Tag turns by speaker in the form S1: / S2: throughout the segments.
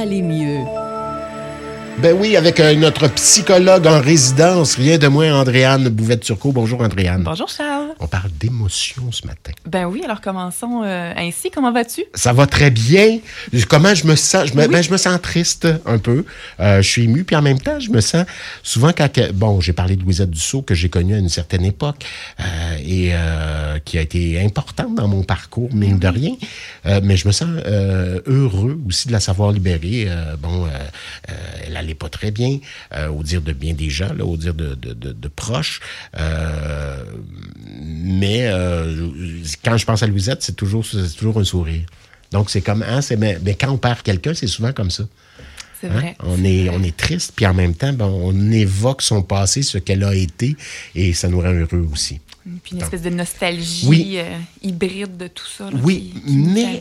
S1: aller mieux.
S2: Ben oui, avec euh, notre psychologue en résidence, rien de moins Andréane Bouvette-Turcot. Bonjour Andréane.
S3: Bonjour Charles.
S2: On parle d'émotion ce matin.
S3: Ben oui, alors commençons euh, ainsi. Comment vas-tu?
S2: Ça va très bien. Comment je me sens? Je me, ben, je me sens triste un peu. Euh, je suis ému, puis en même temps, je me sens souvent quand... Bon, j'ai parlé de Louisette Dussault, que j'ai connue à une certaine époque et qui a été importante dans mon parcours, mine de rien. mais je me sens heureux aussi de la savoir libérée. bon, elle a pas très bien, euh, au dire de bien des gens, là, au dire de, de, proches. Euh, mais euh, quand je pense à Louisette, c'est toujours, toujours un sourire. Donc, c'est comme, hein, mais, mais, quand on perd quelqu'un, c'est souvent comme ça.
S3: C'est hein? vrai.
S2: On est, on est triste, puis en même temps, ben, on évoque son passé, ce qu'elle a été, et ça nous rend heureux aussi.
S3: Puis une espèce de nostalgie hybride de tout ça.
S2: oui, mais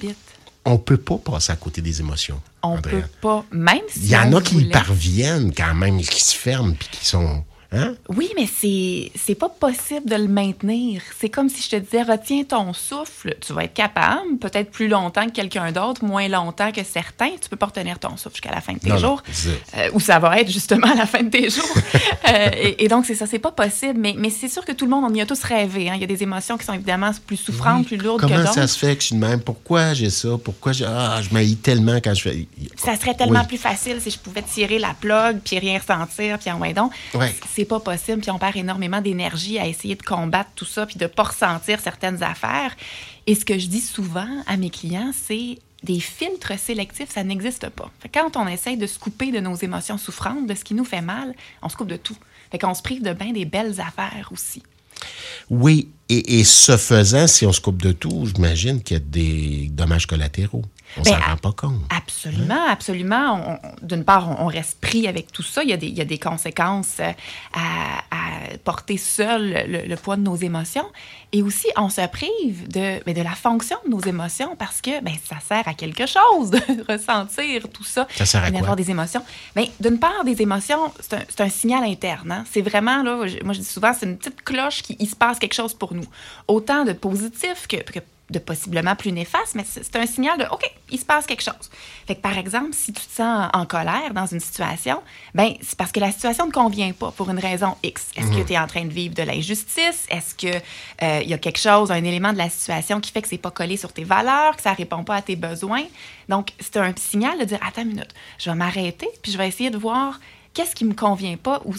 S2: on peut pas passer à côté des émotions.
S3: On ne peut pas, même si.
S2: Il y en a qui y parviennent quand même, qui se ferment puis qui sont Hein?
S3: Oui, mais c'est c'est pas possible de le maintenir. C'est comme si je te disais retiens ton souffle, tu vas être capable, peut-être plus longtemps que quelqu'un d'autre, moins longtemps que certains, tu peux pas retenir ton souffle jusqu'à la fin de tes jours, euh, ou ça va être justement à la fin de tes jours. Euh, et, donc c'est ça, c'est pas possible, mais, mais c'est sûr que tout le monde on y a tous rêvé. Hein. Il y a des émotions qui sont évidemment plus souffrantes, plus lourdes que d'autres.
S2: Comment ça se fait que je suis de même? Pourquoi j'ai ça? Pourquoi j'ai ah je m'haïs tellement quand je fais
S3: Ça serait tellement plus facile si je pouvais tirer la plug puis rien ressentir puis en ouais donc c'est pas possible, puis on perd énormément d'énergie à essayer de combattre tout ça, puis de pas ressentir certaines affaires. Et ce que je dis souvent à mes clients, c'est des filtres sélectifs, ça n'existe pas. quand on essaye de se couper de nos émotions souffrantes, de ce qui nous fait mal, on se coupe de tout. Fait qu'on se prive de bien des belles affaires aussi.
S2: Oui, et, ce faisant, si on se coupe de tout, j'imagine qu'il y a des dommages collatéraux. On ben, s'en rend pas compte.
S3: Absolument, absolument. D'une part, on, reste pris avec tout ça. Il y a des, il y a des conséquences euh, à, porter seul le, poids de nos émotions. Et aussi, on se prive de, ben, de la fonction de nos émotions parce que ben, ça sert à quelque chose de ressentir tout ça.
S2: Ça sert à
S3: quoi? des émotions. Ben, D'une part, des émotions, c'est un, un, signal interne. Hein. C'est vraiment, là, moi je dis souvent, c'est une petite cloche qui il se passe quelque chose pour nous. Autant de positif que, que de possiblement plus néfaste, mais c'est un signal de OK, il se passe quelque chose. Fait que par exemple, si tu te sens en colère dans une situation, ben c'est parce que la situation ne convient pas pour une raison X. Est-ce que mhm. tu es en train de vivre de l'injustice? Est-ce que euh, il y a quelque chose, un élément de la situation qui fait que c'est pas collé sur tes valeurs, que ça répond pas à tes besoins? Donc c'est un signal de dire attends une minute, je vais m'arrêter puis je vais essayer de voir qu'est-ce qui me convient pas ou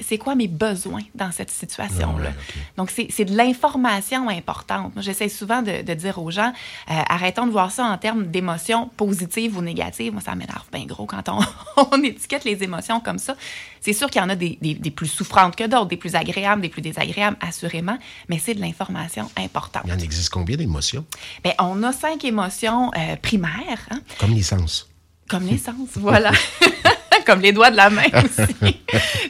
S3: c'est quoi mes besoins dans cette situation-là? Ah Donc, c'est de l'information importante. Moi, j'essaie souvent de, dire aux gens, euh, arrêtons de voir ça en termes d'émotions positives ou négatives. Moi, ça m'énerve bien gros quand on, étiquette les émotions comme ça. C'est sûr qu'il y en a des, plus souffrantes que d'autres, des plus agréables, des plus désagréables, assurément, mais c'est de l'information importante.
S2: Il en existe combien d'émotions?
S3: Bien, on a cinq émotions euh, primaires. Hein.
S2: Comme l'essence.
S3: Comme l'essence, voilà. comme les doigts de la main aussi.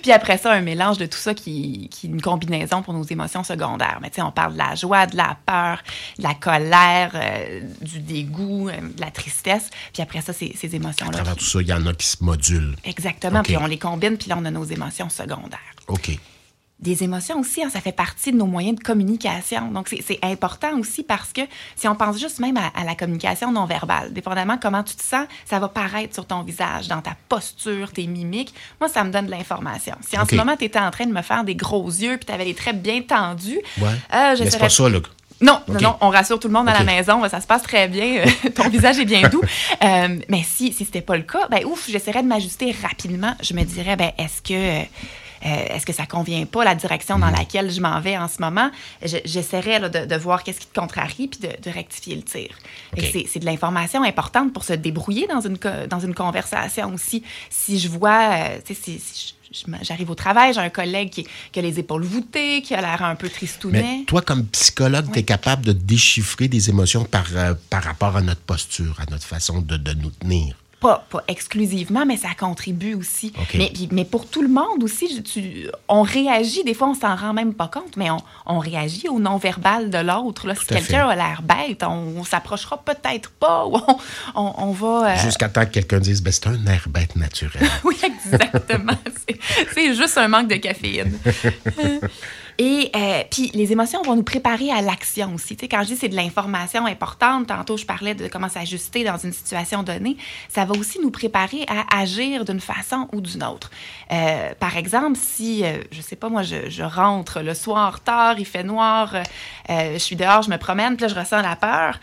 S3: puis après ça, un mélange de tout ça qui, qui est une combinaison pour nos émotions secondaires. Mais tu sais, on parle de la joie, de la peur, de la colère, euh, du dégoût, euh, de la tristesse. Puis après ça, ces, ces émotions-là.
S2: À travers tout ça, il y en a qui se modulent.
S3: Exactement. Puis on les combine, puis là, on a nos émotions secondaires.
S2: OK
S3: des émotions aussi, hein, ça fait partie de nos moyens de communication. Donc, c'est important aussi parce que si on pense juste même à, la communication non verbale, dépendamment comment tu te sens, ça va paraître sur ton visage, dans ta posture, tes mimiques. Moi, ça me donne de l'information. Si en ce moment, tu étais en train de me faire des gros yeux puis tu avais les traits bien tendus,
S2: ouais. euh, c'est pas ça, là.
S3: Non, non, non, on rassure tout le monde à la maison, ça se passe très bien, euh, ton visage est bien doux. Euh, mais si, si c'était pas le cas, ben ouf, j'essaierais de m'ajuster rapidement. Je me dirais, ben est-ce que est-ce que ça convient pas la direction dans mhm. laquelle je m'en vais en ce moment? J'essaierai de, voir qu'est-ce qui te contrarie puis de, rectifier le tir. C'est de l'information importante pour se débrouiller dans une, dans une conversation aussi. Si je vois, euh, si, j'arrive au travail, j'ai un collègue qui, a les épaules voûtées, qui a l'air un peu tristounet.
S2: Mais toi, comme psychologue, tu es capable de déchiffrer des émotions par, euh, par rapport à notre posture, à notre façon de, de nous tenir
S3: pas, exclusivement, mais ça contribue aussi. Mais, mais pour tout le monde aussi, tu, on réagit, des fois on s'en rend même pas compte, mais on, on réagit au non-verbal de l'autre. Si quelqu'un a l'air bête, on, s'approchera peut-être pas ou on, on, va...
S2: Euh, Jusqu'à temps que quelqu'un dise, ben, c'est un air bête naturel.
S3: oui, exactement. c'est juste un manque de caféine. Et euh, puis, les émotions vont nous préparer à l'action aussi. Tu sais, quand je dis c'est de l'information importante, tantôt je parlais de comment s'ajuster dans une situation donnée, ça va aussi nous préparer à agir d'une façon ou d'une autre. Euh, par exemple, si, euh, je sais pas, moi, je, je, rentre le soir tard, il fait noir, je suis dehors, je me promène, puis là, je ressens la peur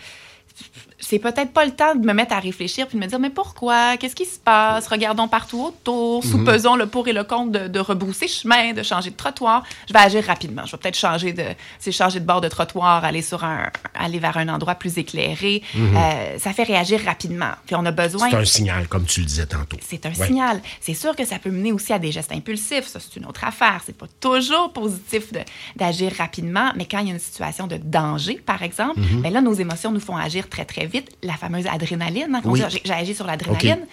S3: c'est peut-être pas le temps de me mettre à réfléchir puis de me dire mais pourquoi? Qu'est-ce qui se passe? Regardons partout autour, mhm. sous-pesons le pour et le contre de, de, rebrousser chemin, de changer de trottoir. Je vais agir rapidement. Je vais peut-être changer de, c'est changer de bord de trottoir, aller sur un, aller vers un endroit plus éclairé. Mhm. euh, ça fait réagir rapidement. Puis on a besoin.
S2: C'est un signal, comme tu le disais tantôt.
S3: C'est un signal. C'est sûr que ça peut mener aussi à des gestes impulsifs. Ça c'est une autre affaire. C'est pas toujours positif d'agir rapidement, mais quand il y a une situation de danger, par exemple, mhm. ben là nos émotions nous font agir très très vite, la fameuse adrénaline. Hein, j'ai agi sur l'adrénaline.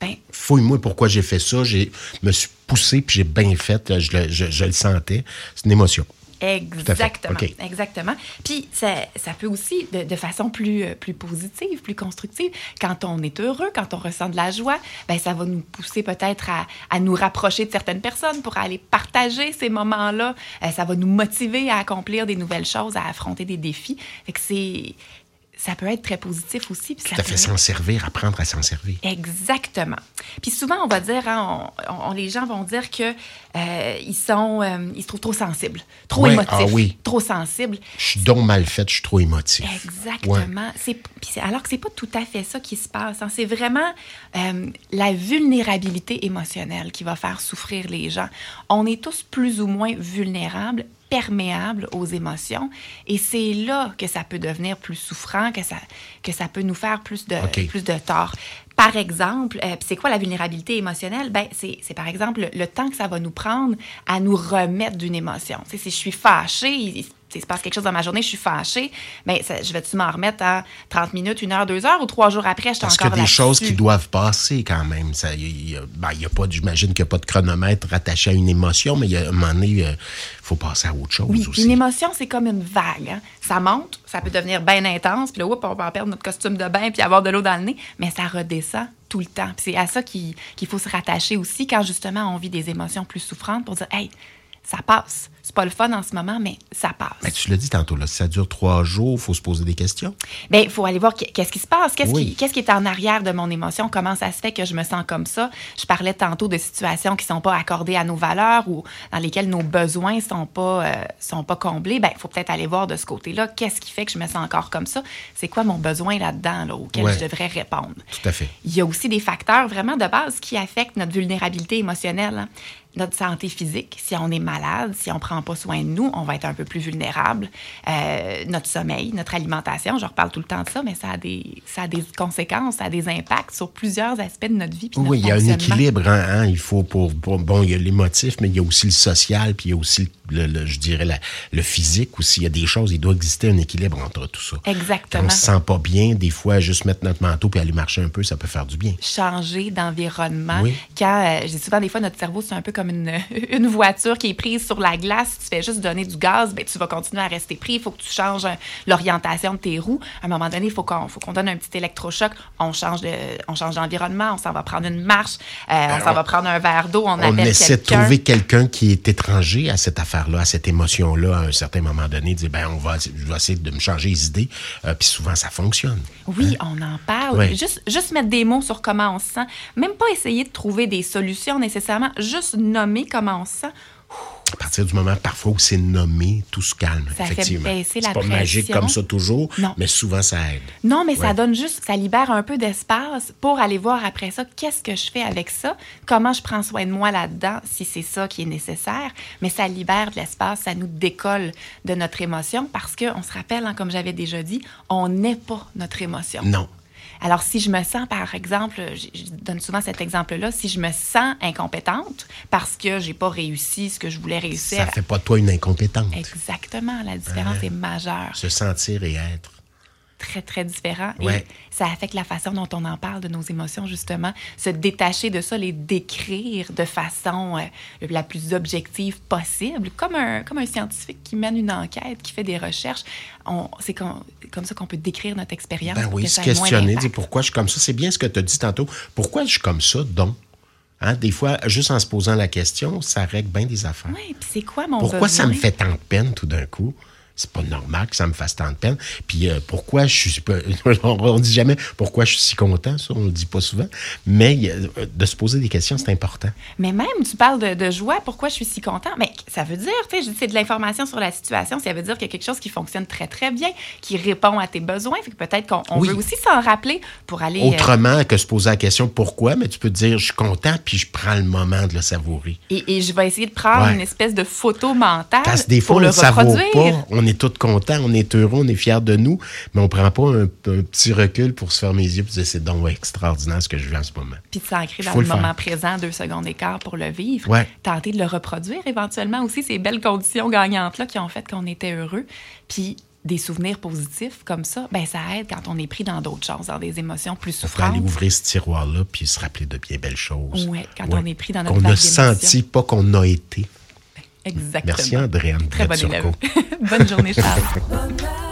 S2: Ben, Fouille-moi pourquoi j'ai fait ça. Je me suis poussé, puis j'ai bien fait. Je, je le sentais. C'est une émotion.
S3: Exactement. Exactement. Puis ça, ça, peut aussi, de, de, façon plus, euh, plus positive, plus constructive, quand on est heureux, quand on ressent de la joie, ben ça va nous pousser peut-être à, à, nous rapprocher de certaines personnes pour aller partager ces moments-là. Euh, ça va nous motiver à accomplir des nouvelles choses, à affronter des défis. Fait que c'est ça peut être très positif aussi.
S2: À fait, s'en servir, apprendre à s'en servir.
S3: Exactement. Puis souvent, on va dire, hein, on, les gens vont dire que euh, ils sont, euh, ils se trouvent trop sensibles, trop émotifs, ah oui. trop sensibles.
S2: Je suis donc mal faite, je suis trop émotif.
S3: Exactement. C'est, alors que c'est pas tout à fait ça qui se passe. Hein. C'est vraiment euh, la vulnérabilité émotionnelle qui va faire souffrir les gens. On est tous plus ou moins vulnérables perméable aux émotions. Et c'est là que ça peut devenir plus souffrant, que ça, que ça peut nous faire plus de, plus de tort. Par exemple, euh, c'est quoi la vulnérabilité émotionnelle? Ben, c'est par exemple le, temps que ça va nous prendre à nous remettre d'une émotion. si je suis fâchée, il se passe quelque chose dans ma journée, je suis fâchée, mais je vais-tu m'en remettre à 30 minutes, une heure, deux heures ou trois jours après, je suis encore
S2: Parce y a des choses qui doivent passer quand même. Il y, a, ben, a pas, j'imagine qu'il n'y a pas de chronomètre rattaché à une émotion, mais il y a un moment donné, il faut passer à autre chose
S3: oui,
S2: aussi.
S3: Une émotion, c'est comme une vague. Hein. Ça monte, ça peut devenir bien intense, puis là, on va perdre notre costume de bain puis avoir de l'eau dans le nez, mais ça redescend tout le temps. C'est à ça qu'il faut se rattacher aussi quand justement on vit des émotions plus souffrantes pour dire, hey, ça passe. C'est pas le fun en ce moment, mais ça passe.
S2: Mais tu l'as dit tantôt, là, si ça dure trois jours, il faut se poser des questions.
S3: Bien, il faut aller voir qu'est-ce qui se passe, qu'est-ce qui, qui, est en arrière de mon émotion, comment ça se fait que je me sens comme ça. Je parlais tantôt de situations qui sont pas accordées à nos valeurs ou dans lesquelles nos besoins sont pas, euh, sont pas comblés. Bien, il faut peut-être aller voir de ce côté-là, qu'est-ce qui fait que je me sens encore comme ça? C'est quoi mon besoin là-dedans là, auquel je devrais répondre?
S2: Tout à fait.
S3: Il y a aussi des facteurs vraiment de base qui affectent notre vulnérabilité émotionnelle. Hein notre santé physique. Si on est malade, si on prend pas soin de nous, on va être un peu plus vulnérable. Euh, notre sommeil, notre alimentation, je reparle tout le temps de ça, mais ça a des, ça a des conséquences, ça a des impacts sur plusieurs aspects de notre vie.
S2: oui, il y a un équilibre. Hein, hein, il faut pour, bon, il y a l'émotif, mais il y a aussi le social, puis il y a aussi le, je dirais le physique aussi. Il y a des choses, il doit exister un équilibre entre tout ça.
S3: Exactement.
S2: Quand on se sent pas bien, des fois, juste mettre notre manteau puis aller marcher un peu, ça peut faire du bien.
S3: Changer d'environnement. Oui. Quand, euh, j'ai souvent des fois notre cerveau c'est un peu comme une, une, voiture qui est prise sur la glace. Tu fais juste donner du gaz, ben tu vas continuer à rester pris. Il faut que tu changes euh, l'orientation de tes roues. À un moment donné, il faut qu'on qu'on donne un petit électrochoc. On change de, on d'environnement. S'en va prendre une marche. Euh, on s'en va prendre un verre d'eau. On,
S2: on essaie de trouver quelqu'un qui est étranger à cette affaire là à cette émotion-là, à un certain moment donné, dire, ben, on va, je vais essayer de me changer les idées. Euh, puis souvent, ça fonctionne.
S3: Oui, hein? on en parle. Juste, juste mettre des mots sur comment on se sent. Même pas essayer de trouver des solutions nécessairement. Juste nommer comment on se sent
S2: à partir du moment parfois où c'est nommé, tout se calme.
S3: Ça effectivement. fait baisser la
S2: C'est pas magique comme ça toujours, mais souvent ça aide.
S3: Non, mais ça donne juste, ça libère un peu d'espace pour aller voir après ça qu'est-ce que je fais avec ça, comment je prends soin de moi là-dedans, si c'est ça qui est nécessaire? Mais ça libère de l'espace, ça nous décolle de notre émotion parce qu'on se rappelle, hein, comme j'avais déjà dit, on n'est pas notre émotion.
S2: Non.
S3: Alors, si je me sens, par exemple, je, donne souvent cet exemple-là, si je me sens incompétente parce que j'ai pas réussi ce que je voulais réussir.
S2: Ça fait pas de toi une incompétente.
S3: Exactement. La différence hein? est majeure.
S2: Se sentir et être
S3: très, très différent. Et ça affecte la façon dont on en parle de nos émotions, justement. Se détacher de ça, les décrire de façon euh, la plus objective possible, comme un, comme un scientifique qui mène une enquête, qui fait des recherches. C'est comme, comme ça qu'on peut décrire notre expérience.
S2: Ben oui, se questionner, dire pourquoi je suis comme ça. C'est bien ce que tu as dit tantôt. Pourquoi je suis comme ça, donc? Hein, des fois, juste en se posant la question, ça règle bien des affaires.
S3: Oui, puis c'est quoi mon
S2: Pourquoi ça me fait tant de peine tout d'un coup? C'est pas normal que ça me fasse tant de peine. Puis euh, pourquoi je suis pas. on dit jamais pourquoi je suis si content, ça, on le dit pas souvent. Mais a- de se poser des questions, c'est important.
S3: Mais même, tu parles de, de joie, pourquoi je suis si content? Mais ça veut dire, tu sais, c'est de l'information sur la situation, ça veut dire qu'il y a quelque chose qui fonctionne très, très bien, qui répond à tes besoins. Fait que peut-être qu'on on
S2: Oui.
S3: veut aussi s'en rappeler pour aller. euh,
S2: Autrement que se poser la question pourquoi, mais tu peux te dire je suis content, puis je prends le moment de le savourer.
S3: et, et je vais essayer de prendre
S2: Ouais.
S3: une espèce de photo mentale
S2: Parce que des fois,
S3: pour
S2: on
S3: le
S2: savoure pas. On est tous contents, on est heureux, on est fiers de nous, mais on prend pas un, un petit recul pour se fermer les yeux et dire c'est donc extraordinaire ce que je vis en ce moment.
S3: Puis de s'ancrer dans le, moment présent, deux secondes d'écart pour le vivre.
S2: Ouais.
S3: Tenter de le reproduire éventuellement aussi, ces belles conditions gagnantes-là qui ont fait qu'on était heureux. Puis des souvenirs positifs comme ça, ben ça aide quand on est pris dans d'autres choses, dans des émotions plus
S2: Il faut aller
S3: souffrantes.
S2: ouvrir ce tiroir-là puis se rappeler de bien belles choses.
S3: Ouais, quand on est pris dans notre
S2: Qu'on a senti, pas qu'on a été.
S3: Exactement.
S2: Merci, Andréane
S3: Très bonne élève. bonne journée, Charles.